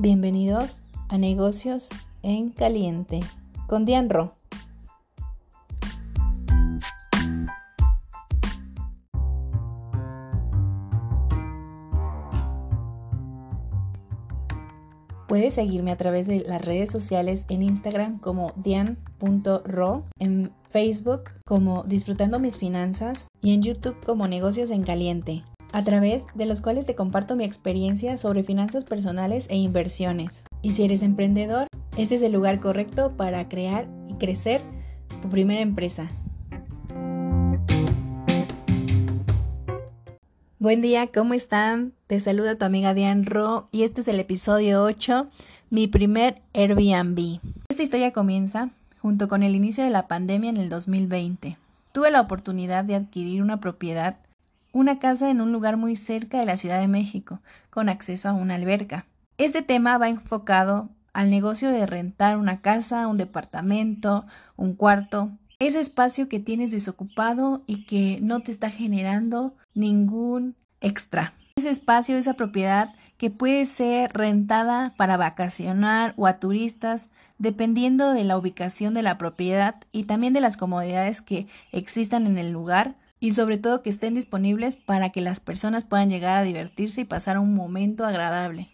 Bienvenidos a Negocios en Caliente con Dian Ro. Puedes seguirme a través de las redes sociales en Instagram como dian.ro, en Facebook como Disfrutando mis finanzas y en YouTube como Negocios en Caliente a través de los cuales te comparto mi experiencia sobre finanzas personales e inversiones. Y si eres emprendedor, este es el lugar correcto para crear y crecer tu primera empresa. Buen día, ¿cómo están? Te saluda tu amiga Diane Ro y este es el episodio 8, mi primer Airbnb. Esta historia comienza junto con el inicio de la pandemia en el 2020. Tuve la oportunidad de adquirir una propiedad una casa en un lugar muy cerca de la Ciudad de México, con acceso a una alberca. Este tema va enfocado al negocio de rentar una casa, un departamento, un cuarto, ese espacio que tienes desocupado y que no te está generando ningún extra. Ese espacio, esa propiedad que puede ser rentada para vacacionar o a turistas, dependiendo de la ubicación de la propiedad y también de las comodidades que existan en el lugar y sobre todo que estén disponibles para que las personas puedan llegar a divertirse y pasar un momento agradable.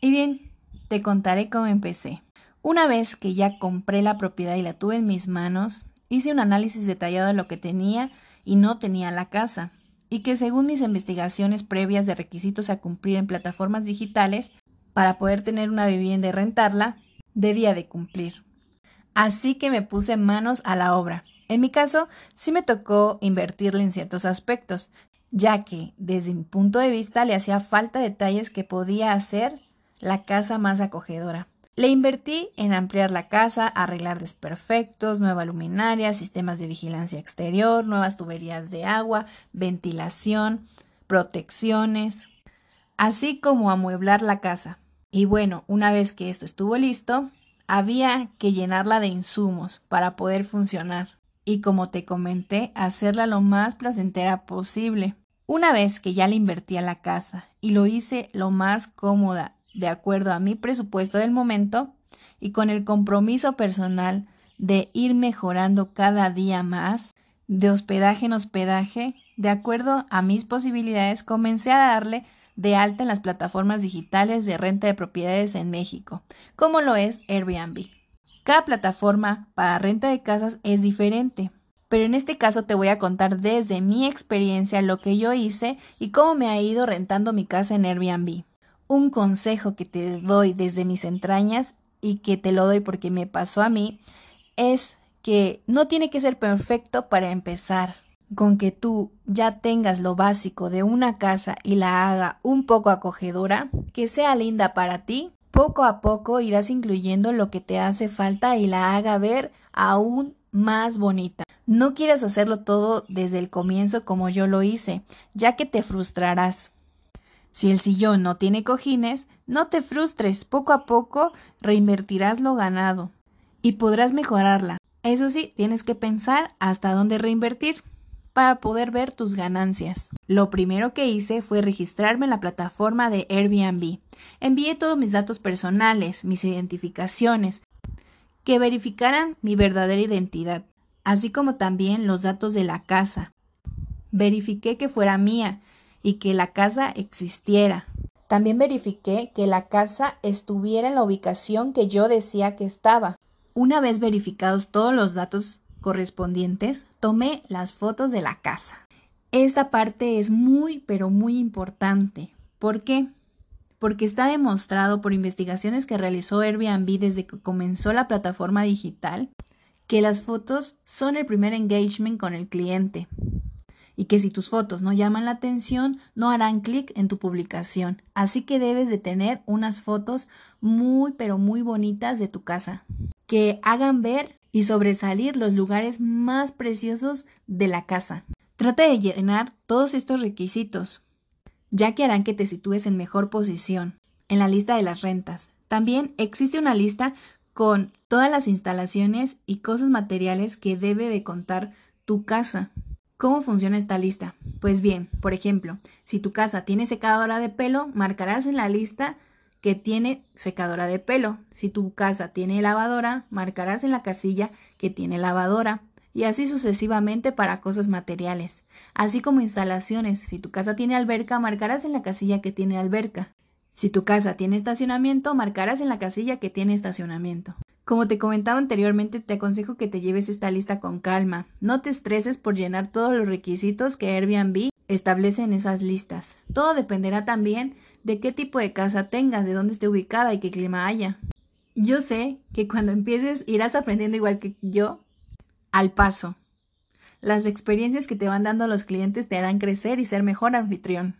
Y bien, te contaré cómo empecé. Una vez que ya compré la propiedad y la tuve en mis manos, hice un análisis detallado de lo que tenía y no tenía la casa, y que según mis investigaciones previas de requisitos a cumplir en plataformas digitales, para poder tener una vivienda y rentarla, debía de cumplir. Así que me puse manos a la obra en mi caso, sí me tocó invertirle en ciertos aspectos, ya que, desde mi punto de vista, le hacía falta detalles que podía hacer la casa más acogedora. Le invertí en ampliar la casa, arreglar desperfectos, nueva luminaria, sistemas de vigilancia exterior, nuevas tuberías de agua, ventilación, protecciones, así como amueblar la casa. Y bueno, una vez que esto estuvo listo, había que llenarla de insumos para poder funcionar y como te comenté, hacerla lo más placentera posible. Una vez que ya le invertí a la casa y lo hice lo más cómoda de acuerdo a mi presupuesto del momento y con el compromiso personal de ir mejorando cada día más, de hospedaje en hospedaje, de acuerdo a mis posibilidades, comencé a darle de alta en las plataformas digitales de renta de propiedades en México, como lo es Airbnb. Cada plataforma para renta de casas es diferente, pero en este caso te voy a contar desde mi experiencia lo que yo hice y cómo me ha ido rentando mi casa en Airbnb. Un consejo que te doy desde mis entrañas y que te lo doy porque me pasó a mí es que no tiene que ser perfecto para empezar. Con que tú ya tengas lo básico de una casa y la haga un poco acogedora, que sea linda para ti, poco a poco irás incluyendo lo que te hace falta y la haga ver aún más bonita. No quieras hacerlo todo desde el comienzo como yo lo hice, ya que te frustrarás. Si el sillón no tiene cojines, no te frustres, poco a poco reinvertirás lo ganado y podrás mejorarla. Eso sí, tienes que pensar hasta dónde reinvertir para poder ver tus ganancias. Lo primero que hice fue registrarme en la plataforma de Airbnb. Envié todos mis datos personales, mis identificaciones, que verificaran mi verdadera identidad, así como también los datos de la casa. Verifiqué que fuera mía y que la casa existiera. También verifiqué que la casa estuviera en la ubicación que yo decía que estaba. Una vez verificados todos los datos correspondientes, tomé las fotos de la casa. Esta parte es muy, pero muy importante. ¿Por qué? Porque está demostrado por investigaciones que realizó Airbnb desde que comenzó la plataforma digital que las fotos son el primer engagement con el cliente y que si tus fotos no llaman la atención no harán clic en tu publicación. Así que debes de tener unas fotos muy pero muy bonitas de tu casa que hagan ver y sobresalir los lugares más preciosos de la casa. Trata de llenar todos estos requisitos, ya que harán que te sitúes en mejor posición en la lista de las rentas. También existe una lista con todas las instalaciones y cosas materiales que debe de contar tu casa. ¿Cómo funciona esta lista? Pues bien, por ejemplo, si tu casa tiene secadora de pelo, marcarás en la lista que tiene secadora de pelo. Si tu casa tiene lavadora, marcarás en la casilla que tiene lavadora. Y así sucesivamente para cosas materiales. Así como instalaciones. Si tu casa tiene alberca, marcarás en la casilla que tiene alberca. Si tu casa tiene estacionamiento, marcarás en la casilla que tiene estacionamiento. Como te comentaba anteriormente, te aconsejo que te lleves esta lista con calma. No te estreses por llenar todos los requisitos que Airbnb establece en esas listas. Todo dependerá también de qué tipo de casa tengas, de dónde esté ubicada y qué clima haya. Yo sé que cuando empieces irás aprendiendo igual que yo, al paso. Las experiencias que te van dando los clientes te harán crecer y ser mejor anfitrión.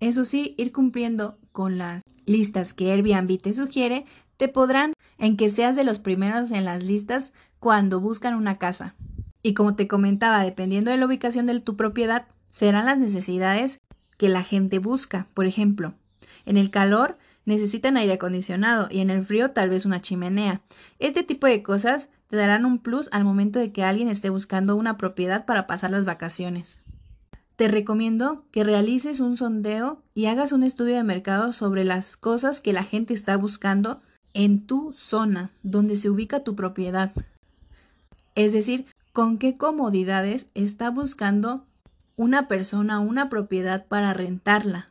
Eso sí, ir cumpliendo con las listas que Airbnb te sugiere te podrán en que seas de los primeros en las listas cuando buscan una casa. Y como te comentaba, dependiendo de la ubicación de tu propiedad, serán las necesidades que la gente busca. Por ejemplo, en el calor necesitan aire acondicionado y en el frío tal vez una chimenea. Este tipo de cosas te darán un plus al momento de que alguien esté buscando una propiedad para pasar las vacaciones. Te recomiendo que realices un sondeo y hagas un estudio de mercado sobre las cosas que la gente está buscando en tu zona donde se ubica tu propiedad. Es decir, con qué comodidades está buscando una persona una propiedad para rentarla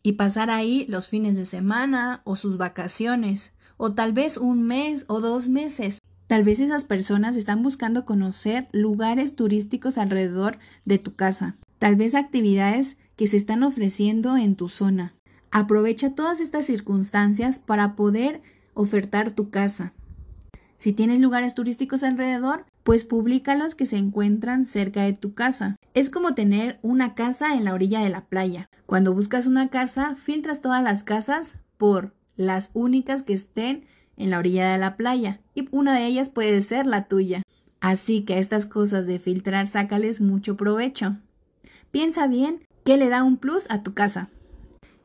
y pasar ahí los fines de semana o sus vacaciones o tal vez un mes o dos meses. Tal vez esas personas están buscando conocer lugares turísticos alrededor de tu casa, tal vez actividades que se están ofreciendo en tu zona. Aprovecha todas estas circunstancias para poder ofertar tu casa. Si tienes lugares turísticos alrededor, pues públicalos que se encuentran cerca de tu casa. Es como tener una casa en la orilla de la playa. Cuando buscas una casa, filtras todas las casas por las únicas que estén en la orilla de la playa y una de ellas puede ser la tuya. Así que a estas cosas de filtrar sácales mucho provecho. Piensa bien qué le da un plus a tu casa.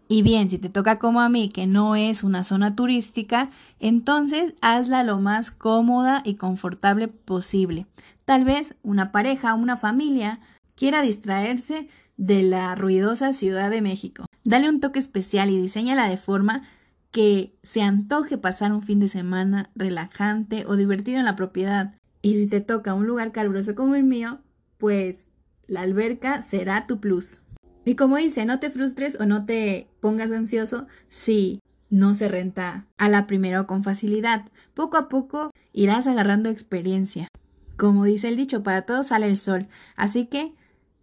Y bien, si te toca como a mí, que no es una zona turística, entonces hazla lo más cómoda y confortable posible. Tal vez una pareja, una familia quiera distraerse de la ruidosa Ciudad de México. Dale un toque especial y diseñala de forma que se antoje pasar un fin de semana relajante o divertido en la propiedad. Y si te toca un lugar caluroso como el mío, pues la alberca será tu plus. Y como dice, no te frustres o no te pongas ansioso si no se renta a la primera o con facilidad. Poco a poco irás agarrando experiencia. Como dice el dicho, para todos sale el sol. Así que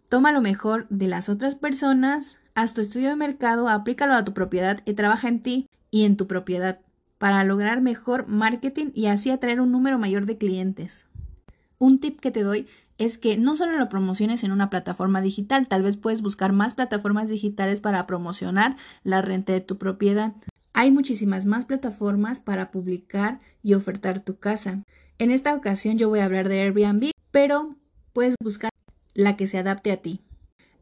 toma lo mejor de las otras personas, haz tu estudio de mercado, aplícalo a tu propiedad y trabaja en ti y en tu propiedad para lograr mejor marketing y así atraer un número mayor de clientes. Un tip que te doy es que no solo lo promociones en una plataforma digital, tal vez puedes buscar más plataformas digitales para promocionar la renta de tu propiedad. Hay muchísimas más plataformas para publicar y ofertar tu casa. En esta ocasión yo voy a hablar de Airbnb, pero puedes buscar la que se adapte a ti.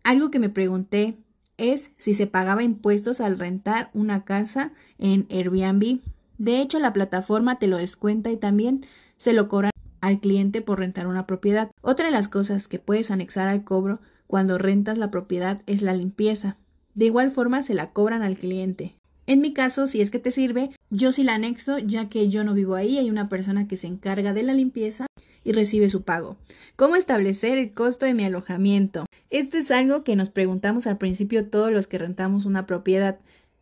Algo que me pregunté es si se pagaba impuestos al rentar una casa en Airbnb. De hecho, la plataforma te lo descuenta y también se lo cobran al cliente por rentar una propiedad. Otra de las cosas que puedes anexar al cobro cuando rentas la propiedad es la limpieza. De igual forma se la cobran al cliente. En mi caso, si es que te sirve, yo sí la anexo ya que yo no vivo ahí, hay una persona que se encarga de la limpieza y recibe su pago. ¿Cómo establecer el costo de mi alojamiento? Esto es algo que nos preguntamos al principio todos los que rentamos una propiedad.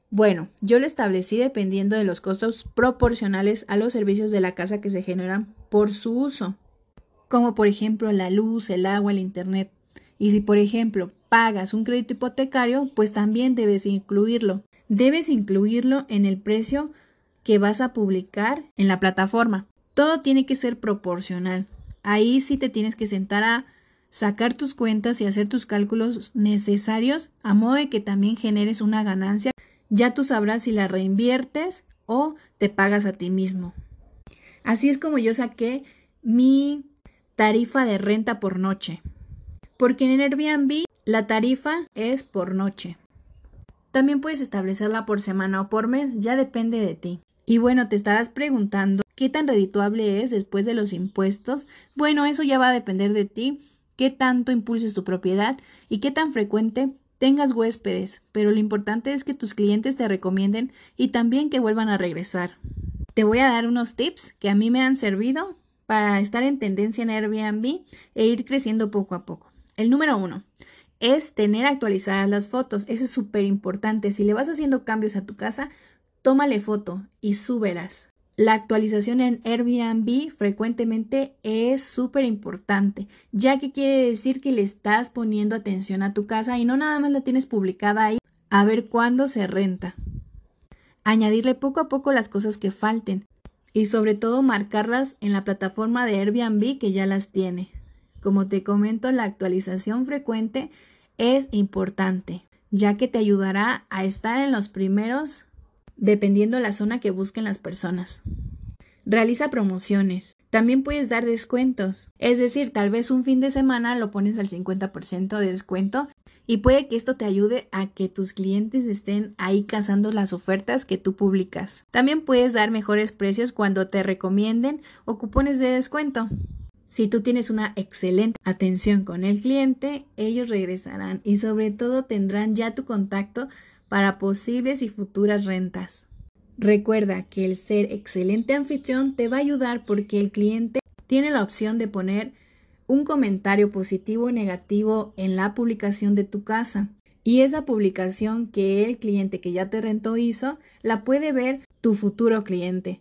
Bueno, yo lo establecí dependiendo de los costos proporcionales a los servicios de la casa que se generan por su uso, como por ejemplo la luz, el agua, el internet. Y si por ejemplo pagas un crédito hipotecario, pues también debes incluirlo. Debes incluirlo en el precio que vas a publicar en la plataforma. Todo tiene que ser proporcional. Ahí sí te tienes que sentar a sacar tus cuentas y hacer tus cálculos necesarios a modo de que también generes una ganancia ya tú sabrás si la reinviertes o te pagas a ti mismo. Así es como yo saqué mi tarifa de renta por noche. Porque en Airbnb la tarifa es por noche. También puedes establecerla por semana o por mes, ya depende de ti. Y bueno, te estarás preguntando qué tan redituable es después de los impuestos. Bueno, eso ya va a depender de ti, qué tanto impulses tu propiedad y qué tan frecuente tengas huéspedes, pero lo importante es que tus clientes te recomienden y también que vuelvan a regresar. Te voy a dar unos tips que a mí me han servido para estar en tendencia en Airbnb e ir creciendo poco a poco. El número uno es tener actualizadas las fotos. Eso es súper importante. Si le vas haciendo cambios a tu casa, tómale foto y súbelas. La actualización en Airbnb frecuentemente es súper importante, ya que quiere decir que le estás poniendo atención a tu casa y no nada más la tienes publicada ahí a ver cuándo se renta. Añadirle poco a poco las cosas que falten y sobre todo marcarlas en la plataforma de Airbnb que ya las tiene. Como te comento, la actualización frecuente es importante, ya que te ayudará a estar en los primeros dependiendo la zona que busquen las personas. Realiza promociones. También puedes dar descuentos. Es decir, tal vez un fin de semana lo pones al 50% de descuento y puede que esto te ayude a que tus clientes estén ahí cazando las ofertas que tú publicas. También puedes dar mejores precios cuando te recomienden o cupones de descuento. Si tú tienes una excelente atención con el cliente, ellos regresarán y sobre todo tendrán ya tu contacto para posibles y futuras rentas. Recuerda que el ser excelente anfitrión te va a ayudar porque el cliente tiene la opción de poner un comentario positivo o negativo en la publicación de tu casa. Y esa publicación que el cliente que ya te rentó hizo, la puede ver tu futuro cliente.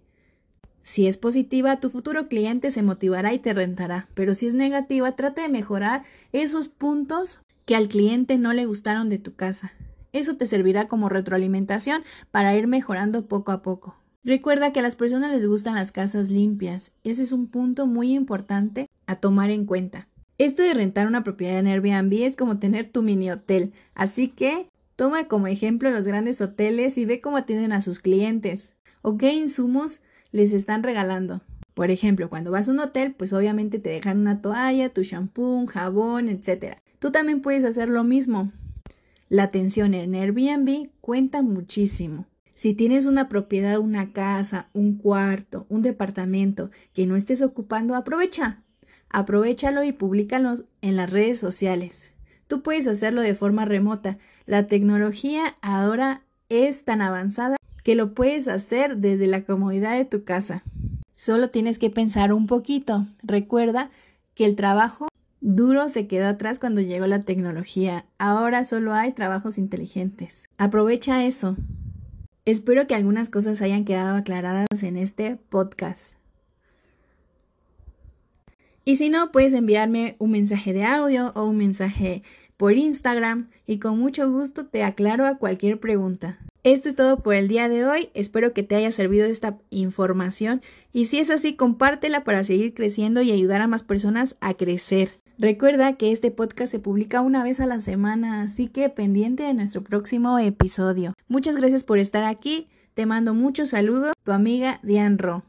Si es positiva, tu futuro cliente se motivará y te rentará, pero si es negativa, trata de mejorar esos puntos que al cliente no le gustaron de tu casa. Eso te servirá como retroalimentación para ir mejorando poco a poco. Recuerda que a las personas les gustan las casas limpias. Ese es un punto muy importante a tomar en cuenta. Esto de rentar una propiedad en Airbnb es como tener tu mini hotel, así que toma como ejemplo los grandes hoteles y ve cómo atienden a sus clientes o qué insumos les están regalando. Por ejemplo, cuando vas a un hotel, pues obviamente te dejan una toalla, tu shampoo, jabón, etc. Tú también puedes hacer lo mismo. La atención en Airbnb cuenta muchísimo. Si tienes una propiedad, una casa, un cuarto, un departamento que no estés ocupando, aprovecha. Aprovechalo y públicalo en las redes sociales. Tú puedes hacerlo de forma remota. La tecnología ahora es tan avanzada que lo puedes hacer desde la comodidad de tu casa. Solo tienes que pensar un poquito. Recuerda que el trabajo Duro se quedó atrás cuando llegó la tecnología. Ahora solo hay trabajos inteligentes. Aprovecha eso. Espero que algunas cosas hayan quedado aclaradas en este podcast. Y si no, puedes enviarme un mensaje de audio o un mensaje por Instagram y con mucho gusto te aclaro a cualquier pregunta. Esto es todo por el día de hoy. Espero que te haya servido esta información y si es así, compártela para seguir creciendo y ayudar a más personas a crecer. Recuerda que este podcast se publica una vez a la semana, así que pendiente de nuestro próximo episodio. Muchas gracias por estar aquí. Te mando muchos saludos. Tu amiga Diane Ro.